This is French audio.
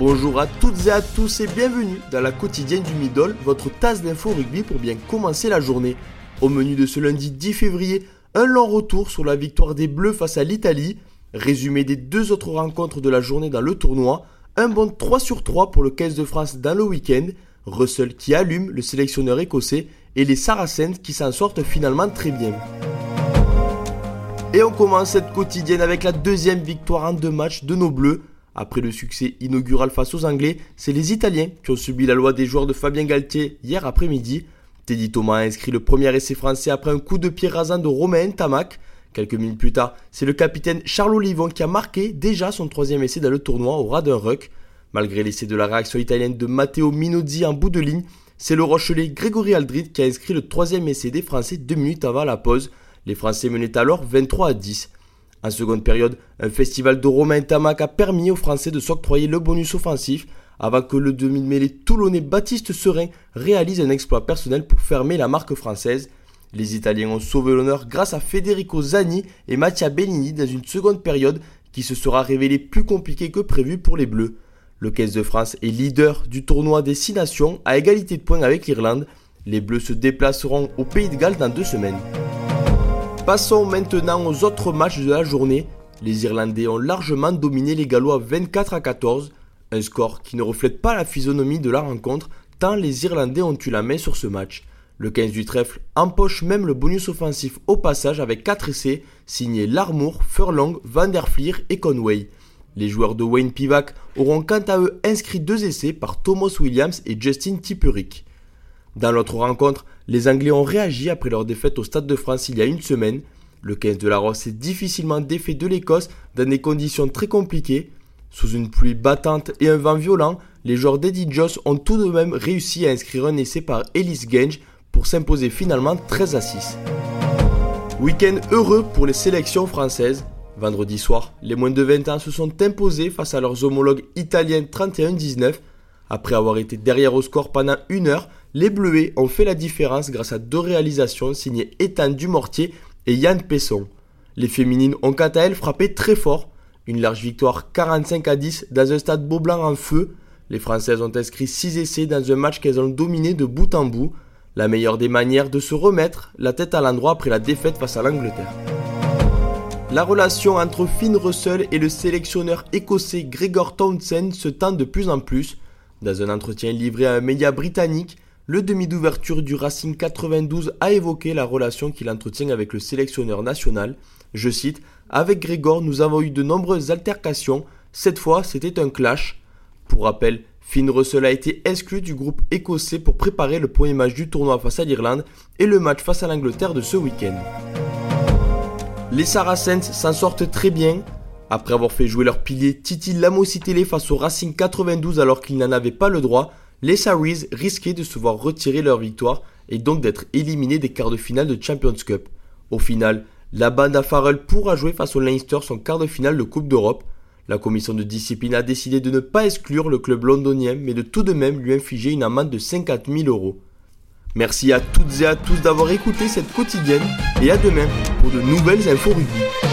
Bonjour à toutes et à tous et bienvenue dans la quotidienne du Middle, votre tasse d'info rugby pour bien commencer la journée. Au menu de ce lundi 10 février, un long retour sur la victoire des Bleus face à l'Italie, résumé des deux autres rencontres de la journée dans le tournoi, un bon 3 sur 3 pour le 15 de France dans le week-end, Russell qui allume le sélectionneur écossais et les Saracens qui s'en sortent finalement très bien. Et on commence cette quotidienne avec la deuxième victoire en deux matchs de nos Bleus. Après le succès inaugural face aux Anglais, c'est les Italiens qui ont subi la loi des joueurs de Fabien Galtier hier après-midi. Teddy Thomas a inscrit le premier essai français après un coup de pied rasant de Romain Tamac. Quelques minutes plus tard, c'est le capitaine Charles Olivon qui a marqué déjà son troisième essai dans le tournoi au ras ruck. Malgré l'essai de la réaction italienne de Matteo Minozzi en bout de ligne, c'est le Rochelet Grégory Aldrit qui a inscrit le troisième essai des Français deux minutes avant la pause. Les Français menaient alors 23 à 10. En seconde période, un festival de Romain Tamac a permis aux Français de s'octroyer le bonus offensif avant que le demi-mêlée toulonnais Baptiste Serein réalise un exploit personnel pour fermer la marque française. Les Italiens ont sauvé l'honneur grâce à Federico Zani et Mattia Bellini dans une seconde période qui se sera révélée plus compliquée que prévu pour les Bleus. Le 15 de France est leader du tournoi des 6 nations à égalité de points avec l'Irlande. Les Bleus se déplaceront au Pays de Galles dans deux semaines. Passons maintenant aux autres matchs de la journée. Les Irlandais ont largement dominé les Gallois 24 à 14, un score qui ne reflète pas la physionomie de la rencontre tant les Irlandais ont eu la main sur ce match. Le 15 du trèfle empoche même le bonus offensif au passage avec 4 essais signés Larmour, Furlong, Van der Fleer et Conway. Les joueurs de Wayne Pivac auront quant à eux inscrit deux essais par Thomas Williams et Justin Tipperick. Dans l'autre rencontre, les Anglais ont réagi après leur défaite au Stade de France il y a une semaine. Le 15 de la Rosse s'est difficilement défait de l'Écosse dans des conditions très compliquées. Sous une pluie battante et un vent violent, les joueurs d'Eddie Joss ont tout de même réussi à inscrire un essai par Ellis Genge pour s'imposer finalement 13 à 6. Week-end heureux pour les sélections françaises. Vendredi soir, les moins de 20 ans se sont imposés face à leurs homologues italiens 31-19 après avoir été derrière au score pendant une heure, les Bleuets ont fait la différence grâce à deux réalisations signées Ethan Dumortier et Yann Pesson. Les féminines ont quant à elles frappé très fort. Une large victoire 45 à 10 dans un stade Beaublanc en feu. Les Françaises ont inscrit 6 essais dans un match qu'elles ont dominé de bout en bout. La meilleure des manières de se remettre la tête à l'endroit après la défaite face à l'Angleterre. La relation entre Finn Russell et le sélectionneur écossais Gregor Townsend se tend de plus en plus. Dans un entretien livré à un média britannique, le demi d'ouverture du Racing 92 a évoqué la relation qu'il entretient avec le sélectionneur national. Je cite Avec Grégor, nous avons eu de nombreuses altercations. Cette fois, c'était un clash. Pour rappel, Finn Russell a été exclu du groupe écossais pour préparer le premier match du tournoi face à l'Irlande et le match face à l'Angleterre de ce week-end. Les Saracens s'en sortent très bien. Après avoir fait jouer leur pilier Titi Lamositele face au Racing 92 alors qu'ils n'en avaient pas le droit, les Saris risquaient de se voir retirer leur victoire et donc d'être éliminés des quarts de finale de Champions Cup. Au final, la bande à Farrell pourra jouer face au Leinster son quart de finale de Coupe d'Europe. La commission de discipline a décidé de ne pas exclure le club londonien mais de tout de même lui infliger une amende de 50 000 euros. Merci à toutes et à tous d'avoir écouté cette quotidienne et à demain pour de nouvelles infos rugby.